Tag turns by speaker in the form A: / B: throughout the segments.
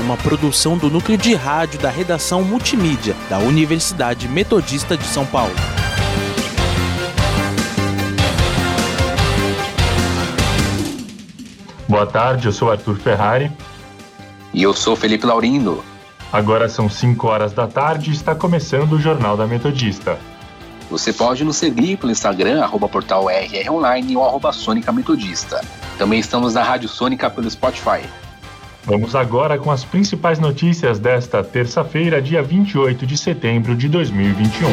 A: uma produção do núcleo de rádio da redação multimídia da Universidade Metodista de São Paulo.
B: Boa tarde, eu sou Arthur Ferrari.
C: E eu sou Felipe Laurindo.
B: Agora são 5 horas da tarde e está começando o Jornal da Metodista.
C: Você pode nos seguir pelo Instagram, arroba portal RR Online ou arroba Sônica Metodista. Também estamos na Rádio Sônica pelo Spotify.
B: Vamos agora com as principais notícias desta terça-feira, dia 28 de setembro de 2021.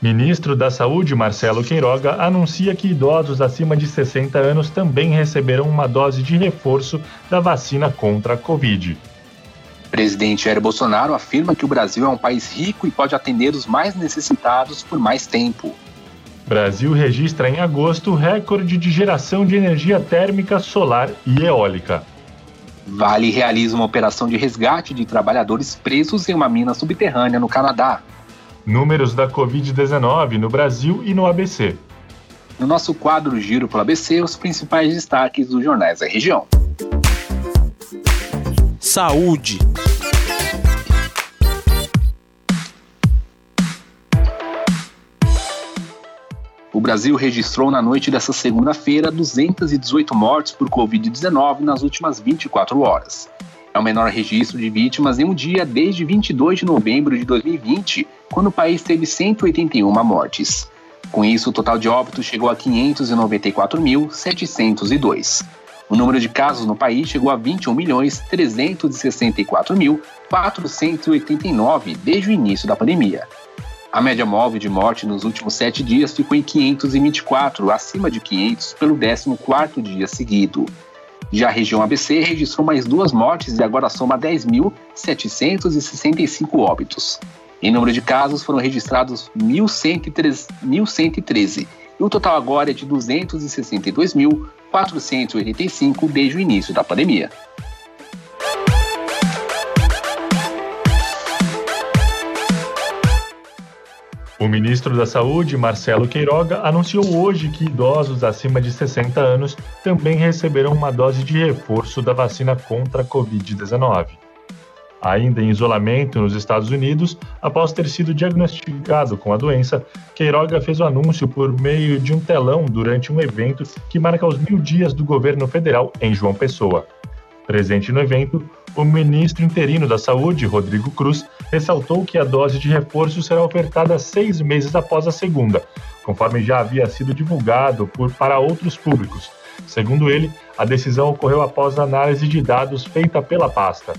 B: Ministro da Saúde, Marcelo Queiroga, anuncia que idosos acima de 60 anos também receberão uma dose de reforço da vacina contra a Covid.
C: Presidente Jair Bolsonaro afirma que o Brasil é um país rico e pode atender os mais necessitados por mais tempo.
B: Brasil registra em agosto recorde de geração de energia térmica, solar e eólica.
C: Vale realiza uma operação de resgate de trabalhadores presos em uma mina subterrânea no Canadá.
B: Números da Covid-19 no Brasil e no ABC.
C: No nosso quadro Giro pelo ABC, os principais destaques dos jornais da região.
A: Saúde.
C: Brasil registrou na noite dessa segunda-feira 218 mortes por Covid-19 nas últimas 24 horas. É o menor registro de vítimas em um dia desde 22 de novembro de 2020, quando o país teve 181 mortes. Com isso, o total de óbitos chegou a 594.702. O número de casos no país chegou a 21.364.489 desde o início da pandemia. A média móvel de morte nos últimos sete dias ficou em 524, acima de 500 pelo 14º dia seguido. Já a região ABC registrou mais duas mortes e agora soma 10.765 óbitos. Em número de casos foram registrados 1.113 e o total agora é de 262.485 desde o início da pandemia.
B: O ministro da Saúde, Marcelo Queiroga, anunciou hoje que idosos acima de 60 anos também receberão uma dose de reforço da vacina contra a Covid-19. Ainda em isolamento nos Estados Unidos, após ter sido diagnosticado com a doença, Queiroga fez o anúncio por meio de um telão durante um evento que marca os mil dias do governo federal em João Pessoa. Presente no evento, o ministro interino da Saúde, Rodrigo Cruz, ressaltou que a dose de reforço será ofertada seis meses após a segunda, conforme já havia sido divulgado por, para outros públicos. Segundo ele, a decisão ocorreu após análise de dados feita pela pasta.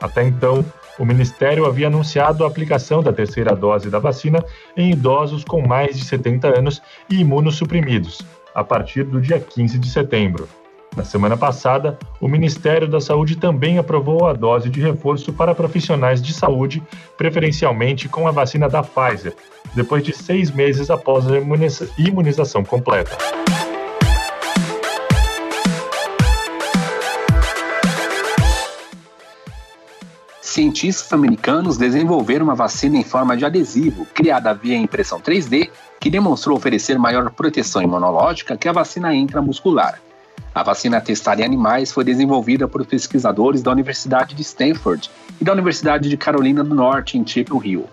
B: Até então, o Ministério havia anunciado a aplicação da terceira dose da vacina em idosos com mais de 70 anos e imunossuprimidos, a partir do dia 15 de setembro. Na semana passada, o Ministério da Saúde também aprovou a dose de reforço para profissionais de saúde, preferencialmente com a vacina da Pfizer, depois de seis meses após a imunização completa.
C: Cientistas americanos desenvolveram uma vacina em forma de adesivo, criada via impressão 3D, que demonstrou oferecer maior proteção imunológica que a vacina intramuscular. A vacina testada em animais foi desenvolvida por pesquisadores da Universidade de Stanford e da Universidade de Carolina do Norte, em Chapel Hill.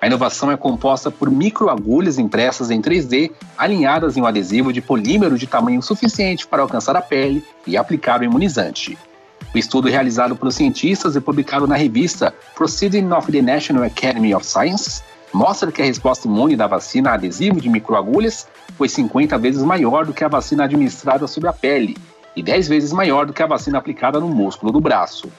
C: A inovação é composta por microagulhas impressas em 3D, alinhadas em um adesivo de polímero de tamanho suficiente para alcançar a pele e aplicar o imunizante. O estudo realizado pelos cientistas e publicado na revista Proceedings of the National Academy of Sciences mostra que a resposta imune da vacina adesivo de microagulhas foi 50 vezes maior do que a vacina administrada sobre a pele e 10 vezes maior do que a vacina aplicada no músculo do braço.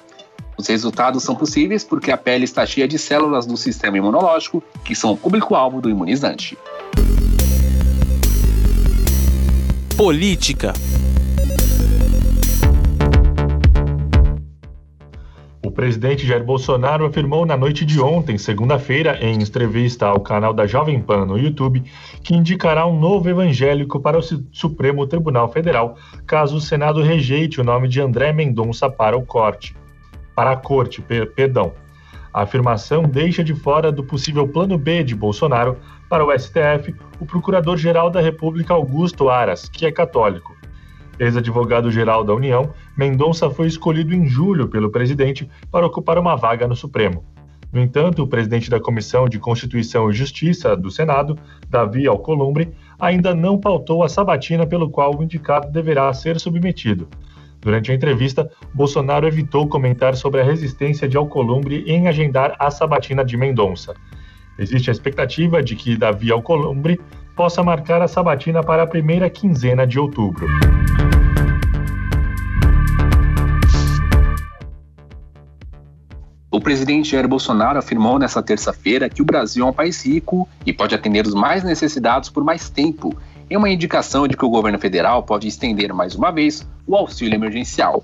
C: Os resultados são possíveis porque a pele está cheia de células do sistema imunológico, que são o público-alvo do imunizante.
A: Política
B: presidente Jair Bolsonaro afirmou na noite de ontem, segunda-feira, em entrevista ao canal da Jovem Pan no YouTube, que indicará um novo evangélico para o Supremo Tribunal Federal, caso o Senado rejeite o nome de André Mendonça para o corte. Para a corte, per perdão. A afirmação deixa de fora do possível plano B de Bolsonaro para o STF o Procurador-Geral da República Augusto Aras, que é católico. Ex-advogado-geral da União, Mendonça foi escolhido em julho pelo presidente para ocupar uma vaga no Supremo. No entanto, o presidente da Comissão de Constituição e Justiça do Senado, Davi Alcolumbre, ainda não pautou a sabatina pelo qual o indicado deverá ser submetido. Durante a entrevista, Bolsonaro evitou comentar sobre a resistência de Alcolumbre em agendar a sabatina de Mendonça. Existe a expectativa de que Davi Alcolumbre possa marcar a sabatina para a primeira quinzena de outubro.
C: O presidente Jair Bolsonaro afirmou nesta terça-feira que o Brasil é um país rico e pode atender os mais necessitados por mais tempo, em uma indicação de que o governo federal pode estender mais uma vez o auxílio emergencial.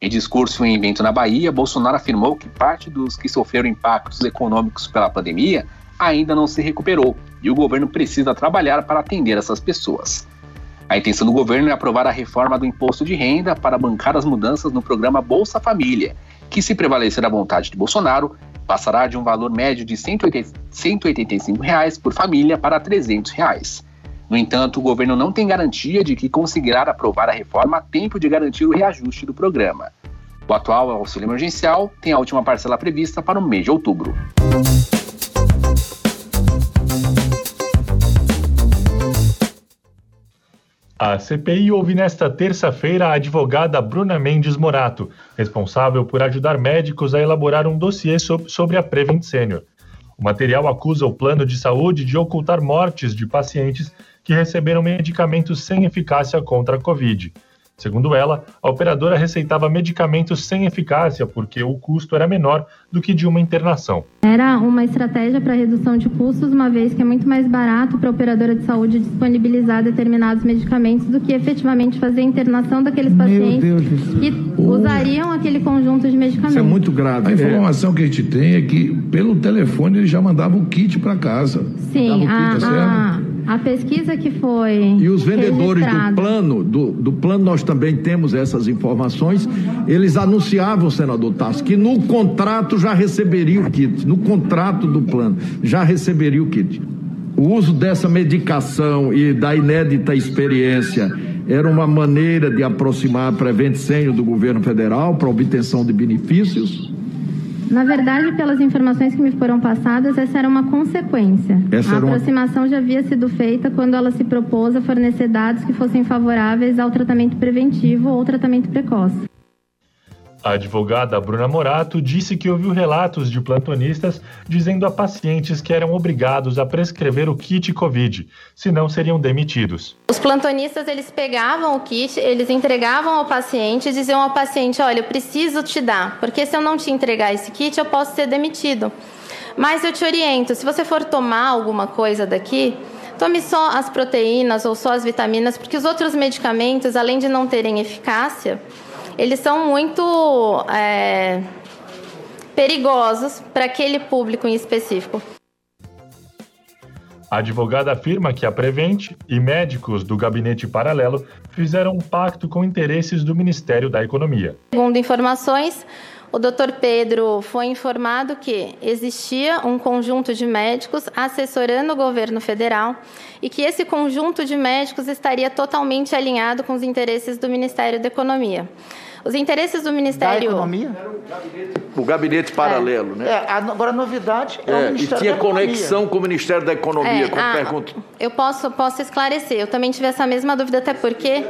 C: Em discurso em evento na Bahia, Bolsonaro afirmou que parte dos que sofreram impactos econômicos pela pandemia ainda não se recuperou e o governo precisa trabalhar para atender essas pessoas. A intenção do governo é aprovar a reforma do imposto de renda para bancar as mudanças no programa Bolsa Família, que, se prevalecer a vontade de Bolsonaro, passará de um valor médio de 185 reais por família para 300 reais. No entanto, o governo não tem garantia de que conseguirá aprovar a reforma a tempo de garantir o reajuste do programa. O atual auxílio emergencial tem a última parcela prevista para o mês de outubro.
B: A CPI ouve nesta terça-feira a advogada Bruna Mendes Morato, responsável por ajudar médicos a elaborar um dossiê sobre a Prevent Senior. O material acusa o plano de saúde de ocultar mortes de pacientes que receberam medicamentos sem eficácia contra a Covid. Segundo ela, a operadora receitava medicamentos sem eficácia porque o custo era menor do que de uma internação.
D: Era uma estratégia para redução de custos, uma vez que é muito mais barato para a operadora de saúde disponibilizar determinados medicamentos do que efetivamente fazer a internação daqueles pacientes que usariam aquele conjunto de medicamentos. Isso
E: é muito grave. A informação que a gente tem é que pelo telefone eles já mandavam o kit para casa.
D: Sim, a, kit, tá a, pesquisa que foi.
E: E os vendedores do plano, do, do plano nós também temos essas informações, eles anunciavam, senador Tasso, que no contrato já receberia o kit, no contrato do plano já receberia o kit. O uso dessa medicação e da inédita experiência era uma maneira de aproximar a Prevent Senior do governo federal para obtenção de benefícios
D: na verdade, pelas informações que me foram passadas, essa era uma consequência. Essa a aproximação uma... já havia sido feita quando ela se propôs a fornecer dados que fossem favoráveis ao tratamento preventivo ou tratamento precoce.
B: A advogada Bruna Morato disse que ouviu relatos de plantonistas dizendo a pacientes que eram obrigados a prescrever o kit Covid, senão seriam demitidos.
F: Os plantonistas eles pegavam o kit, eles entregavam ao paciente e diziam ao paciente: Olha, eu preciso te dar, porque se eu não te entregar esse kit, eu posso ser demitido. Mas eu te oriento: se você for tomar alguma coisa daqui, tome só as proteínas ou só as vitaminas, porque os outros medicamentos, além de não terem eficácia, eles são muito é, perigosos para aquele público em específico.
B: A advogada afirma que a Prevent e médicos do gabinete paralelo fizeram um pacto com interesses do Ministério da Economia.
F: Segundo informações, o Dr. Pedro foi informado que existia um conjunto de médicos assessorando o governo federal e que esse conjunto de médicos estaria totalmente alinhado com os interesses do Ministério da Economia. Os interesses do Ministério.
G: Da economia?
E: O gabinete paralelo,
G: é,
E: né?
G: É, agora a novidade é, é o Ministério
E: E tinha conexão com o Ministério da Economia, é,
F: a,
E: pergunto.
F: Eu posso, posso esclarecer. Eu também tive essa mesma dúvida, até porque.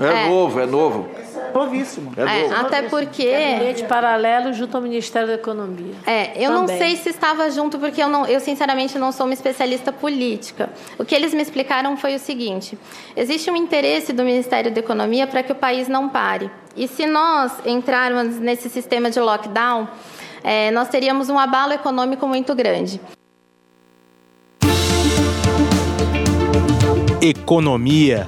E: É, novo, é novo.
G: Novíssimo.
F: É, é novo. Até porque.
H: Gabinete paralelo junto ao Ministério da Economia.
F: É, eu Também. não sei se estava junto, porque eu, não, eu sinceramente não sou uma especialista política. O que eles me explicaram foi o seguinte: existe um interesse do Ministério da Economia para que o país não pare. E se nós entrarmos nesse sistema de lockdown, é, nós teríamos um abalo econômico muito grande.
A: Economia.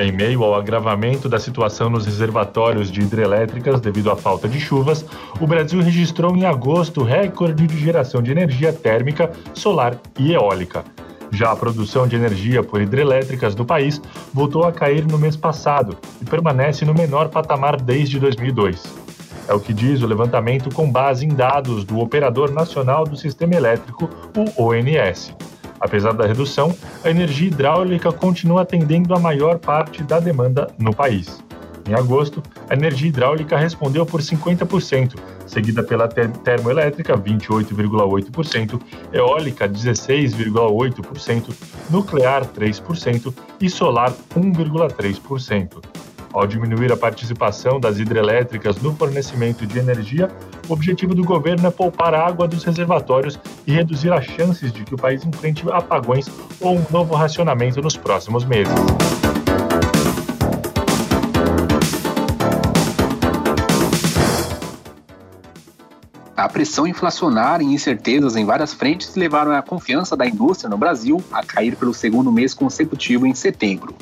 B: Em meio ao agravamento da situação nos reservatórios de hidrelétricas devido à falta de chuvas, o Brasil registrou em agosto recorde de geração de energia térmica, solar e eólica. Já a produção de energia por hidrelétricas no país voltou a cair no mês passado e permanece no menor patamar desde 2002. É o que diz o levantamento com base em dados do Operador Nacional do Sistema Elétrico, o ONS. Apesar da redução, a energia hidráulica continua atendendo a maior parte da demanda no país. Em agosto, a energia hidráulica respondeu por 50%, seguida pela termoelétrica, 28,8%, eólica, 16,8%, nuclear, 3% e solar, 1,3%. Ao diminuir a participação das hidrelétricas no fornecimento de energia, o objetivo do governo é poupar a água dos reservatórios e reduzir as chances de que o país enfrente apagões ou um novo racionamento nos próximos meses.
C: A pressão inflacionária e incertezas em várias frentes levaram a confiança da indústria no Brasil a cair pelo segundo mês consecutivo em setembro.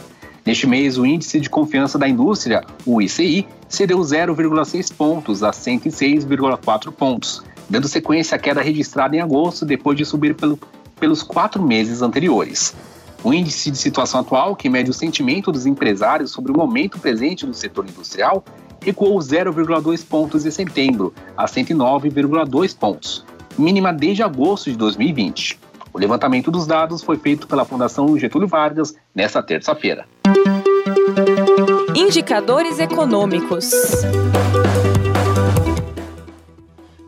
C: Neste mês, o índice de confiança da indústria, o ICI, cedeu 0,6 pontos a 106,4 pontos, dando sequência à queda registrada em agosto depois de subir pelo, pelos quatro meses anteriores. O índice de situação atual, que mede o sentimento dos empresários sobre o momento presente do setor industrial, recuou 0,2 pontos em setembro, a 109,2 pontos, mínima desde agosto de 2020. O levantamento dos dados foi feito pela Fundação Getúlio Vargas nesta terça-feira.
I: Indicadores econômicos.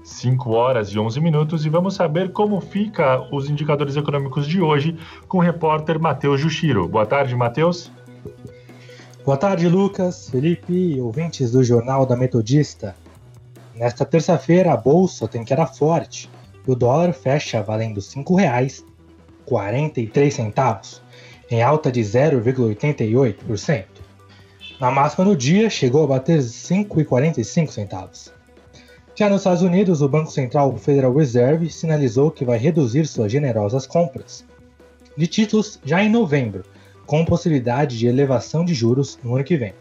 B: 5 horas e 11 minutos e vamos saber como fica os indicadores econômicos de hoje com o repórter Matheus Jushiro. Boa tarde, Matheus.
J: Boa tarde, Lucas, Felipe e ouvintes do Jornal da Metodista. Nesta terça-feira, a bolsa tem queda forte e o dólar fecha valendo R$ 5,43, em alta de 0,88%. Na máxima no dia, chegou a bater R$ 5,45. Já nos Estados Unidos, o Banco Central Federal Reserve sinalizou que vai reduzir suas generosas compras de títulos já em novembro com possibilidade de elevação de juros no ano que vem.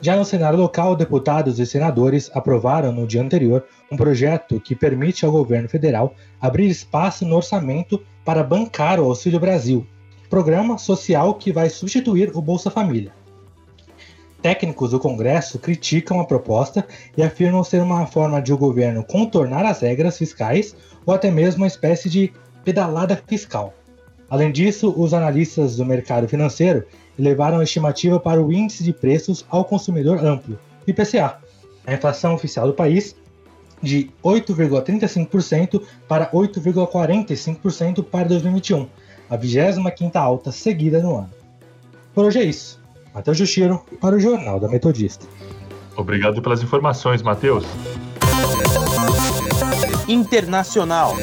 J: Já no Senado local, deputados e senadores aprovaram no dia anterior um projeto que permite ao governo federal abrir espaço no orçamento para bancar o Auxílio Brasil, programa social que vai substituir o Bolsa Família. Técnicos do Congresso criticam a proposta e afirmam ser uma forma de o governo contornar as regras fiscais ou até mesmo uma espécie de pedalada fiscal. Além disso, os analistas do mercado financeiro elevaram a estimativa para o índice de preços ao consumidor amplo, IPCA, a inflação oficial do país, de 8,35% para 8,45% para 2021, a 25ª alta seguida no ano. Por hoje é isso. Matheus Juxiro, para o Jornal da Metodista.
B: Obrigado pelas informações, Matheus.
A: Internacional.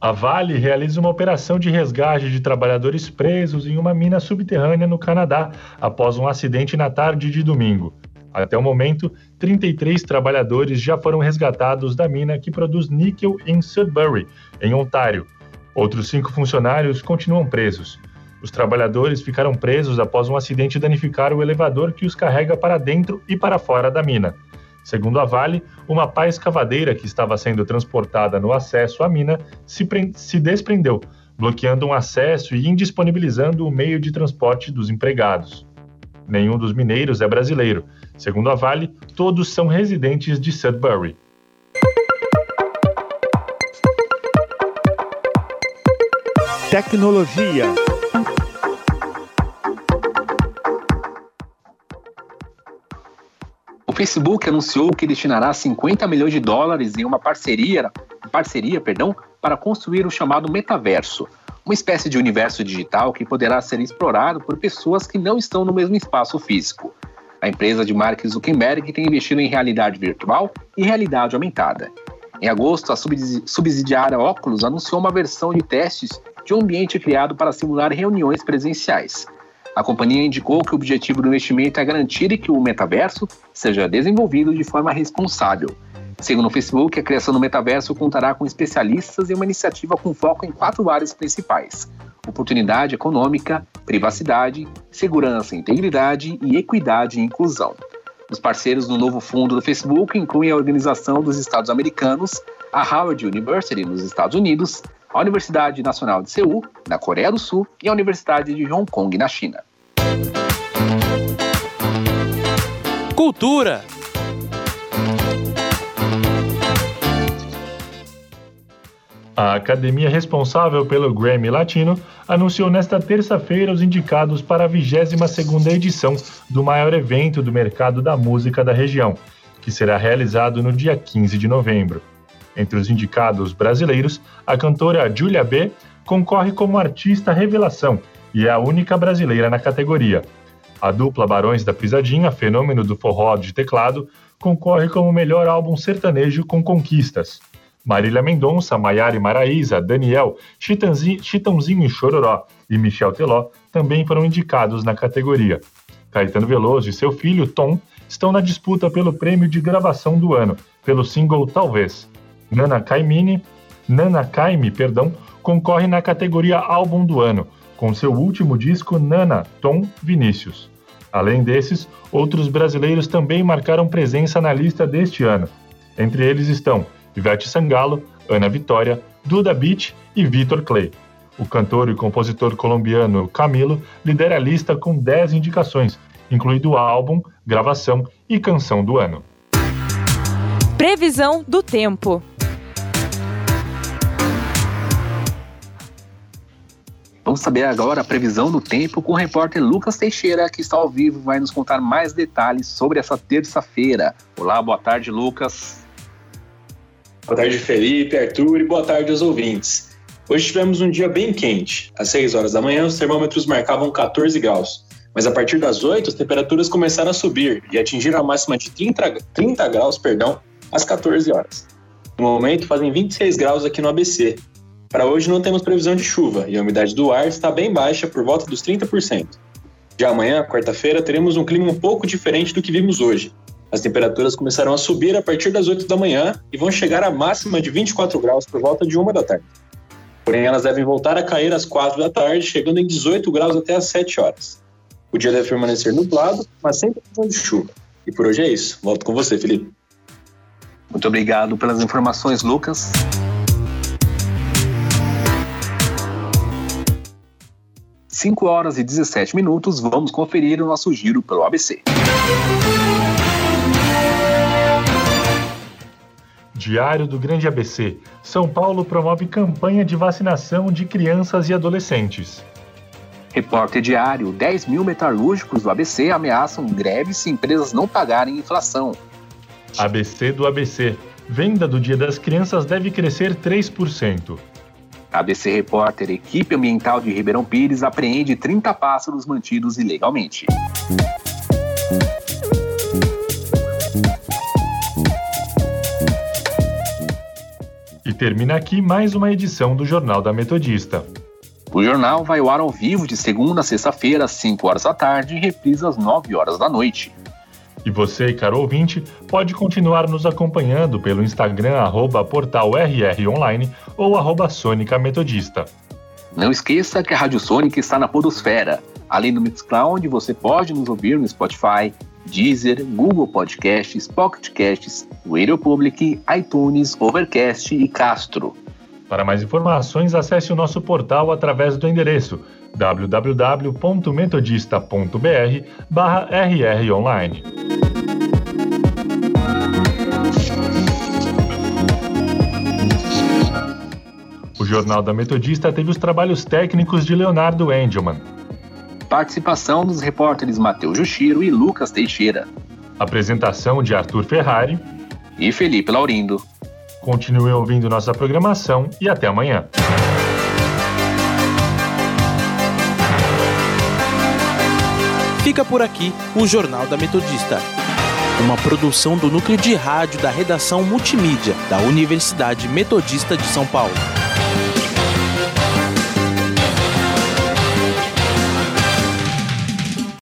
B: A Vale realiza uma operação de resgate de trabalhadores presos em uma mina subterrânea no Canadá após um acidente na tarde de domingo. Até o momento, 33 trabalhadores já foram resgatados da mina que produz níquel em Sudbury, em Ontário. Outros cinco funcionários continuam presos. Os trabalhadores ficaram presos após um acidente danificar o elevador que os carrega para dentro e para fora da mina. Segundo a Vale, uma pá escavadeira que estava sendo transportada no acesso à mina se, se desprendeu, bloqueando um acesso e indisponibilizando o meio de transporte dos empregados. Nenhum dos mineiros é brasileiro. Segundo a Vale, todos são residentes de Sudbury.
A: Tecnologia.
C: O Facebook anunciou que destinará 50 milhões de dólares em uma parceria, parceria perdão, para construir o chamado metaverso, uma espécie de universo digital que poderá ser explorado por pessoas que não estão no mesmo espaço físico. A empresa de Mark Zuckerberg tem investido em realidade virtual e realidade aumentada. Em agosto, a subsidiária Oculus anunciou uma versão de testes de um ambiente criado para simular reuniões presenciais. A companhia indicou que o objetivo do investimento é garantir que o metaverso seja desenvolvido de forma responsável. Segundo o Facebook, a criação do metaverso contará com especialistas e uma iniciativa com foco em quatro áreas principais: oportunidade econômica, privacidade, segurança, integridade e equidade e inclusão. Os parceiros do novo fundo do Facebook incluem a Organização dos Estados Americanos, a Howard University nos Estados Unidos, a Universidade Nacional de Seul, na Coreia do Sul, e a Universidade de Hong Kong, na China.
A: Cultura
B: A academia responsável pelo Grammy Latino anunciou nesta terça-feira os indicados para a 22ª edição do maior evento do mercado da música da região, que será realizado no dia 15 de novembro. Entre os indicados brasileiros, a cantora Julia B concorre como artista revelação e é a única brasileira na categoria. A dupla Barões da Pisadinha, fenômeno do forró de teclado, concorre como melhor álbum sertanejo com conquistas. Marília Mendonça, Maiara Maraíza, Daniel, Chitãozinho e Chororó e Michel Teló também foram indicados na categoria. Caetano Veloso e seu filho, Tom, estão na disputa pelo prêmio de gravação do ano, pelo single Talvez. Nana Caymmi, Nana Caymmi, perdão, concorre na categoria Álbum do Ano, com seu último disco Nana, Tom Vinícius. Além desses, outros brasileiros também marcaram presença na lista deste ano. Entre eles estão Ivete Sangalo, Ana Vitória, Duda Beat e Vitor Clay. O cantor e compositor colombiano Camilo lidera a lista com 10 indicações, incluindo álbum, gravação e canção do ano.
I: Previsão do tempo.
C: Vamos saber agora a previsão do tempo com o repórter Lucas Teixeira, que está ao vivo e vai nos contar mais detalhes sobre essa terça-feira. Olá, boa tarde, Lucas.
K: Boa tarde, Felipe, Arthur e boa tarde aos ouvintes. Hoje tivemos um dia bem quente. Às 6 horas da manhã, os termômetros marcavam 14 graus, mas a partir das 8 as temperaturas começaram a subir e atingiram a máxima de 30, 30 graus perdão, às 14 horas. No momento, fazem 26 graus aqui no ABC. Para hoje não temos previsão de chuva e a umidade do ar está bem baixa, por volta dos 30%. Já amanhã, quarta-feira, teremos um clima um pouco diferente do que vimos hoje, as temperaturas começarão a subir a partir das 8 da manhã e vão chegar à máxima de 24 graus por volta de 1 da tarde. Porém, elas devem voltar a cair às 4 da tarde, chegando em 18 graus até às 7 horas. O dia deve permanecer nublado, mas sem previsão de chuva. E por hoje é isso. Volto com você, Felipe.
C: Muito obrigado pelas informações, Lucas. Cinco horas e 17 minutos, vamos conferir o nosso giro pelo ABC.
B: Diário do Grande ABC. São Paulo promove campanha de vacinação de crianças e adolescentes.
C: Repórter Diário: 10 mil metalúrgicos do ABC ameaçam greve se empresas não pagarem inflação.
B: ABC do ABC. Venda do Dia das Crianças deve crescer 3%.
C: ABC Repórter: Equipe Ambiental de Ribeirão Pires apreende 30 pássaros mantidos ilegalmente.
B: Termina aqui mais uma edição do Jornal da Metodista.
C: O jornal vai ao ar ao vivo de segunda a sexta-feira, às 5 horas da tarde e reprisa às 9 horas da noite.
B: E você, caro ouvinte, pode continuar nos acompanhando pelo Instagram, arroba portal ou arroba Sônica Metodista.
C: Não esqueça que a Rádio Sônica está na Podosfera. Além do Mixcloud, você pode nos ouvir no Spotify, Deezer, Google Podcasts, Pocket Casts, Radio Public, iTunes, Overcast e Castro.
B: Para mais informações, acesse o nosso portal através do endereço www.metodista.br/rronline. O Jornal da Metodista teve os trabalhos técnicos de Leonardo Engelmann.
C: Participação dos repórteres Matheus Juxiro e Lucas Teixeira.
B: Apresentação de Arthur Ferrari
C: e Felipe Laurindo.
B: Continue ouvindo nossa programação e até amanhã.
A: Fica por aqui o Jornal da Metodista, uma produção do núcleo de rádio da redação multimídia da Universidade Metodista de São Paulo.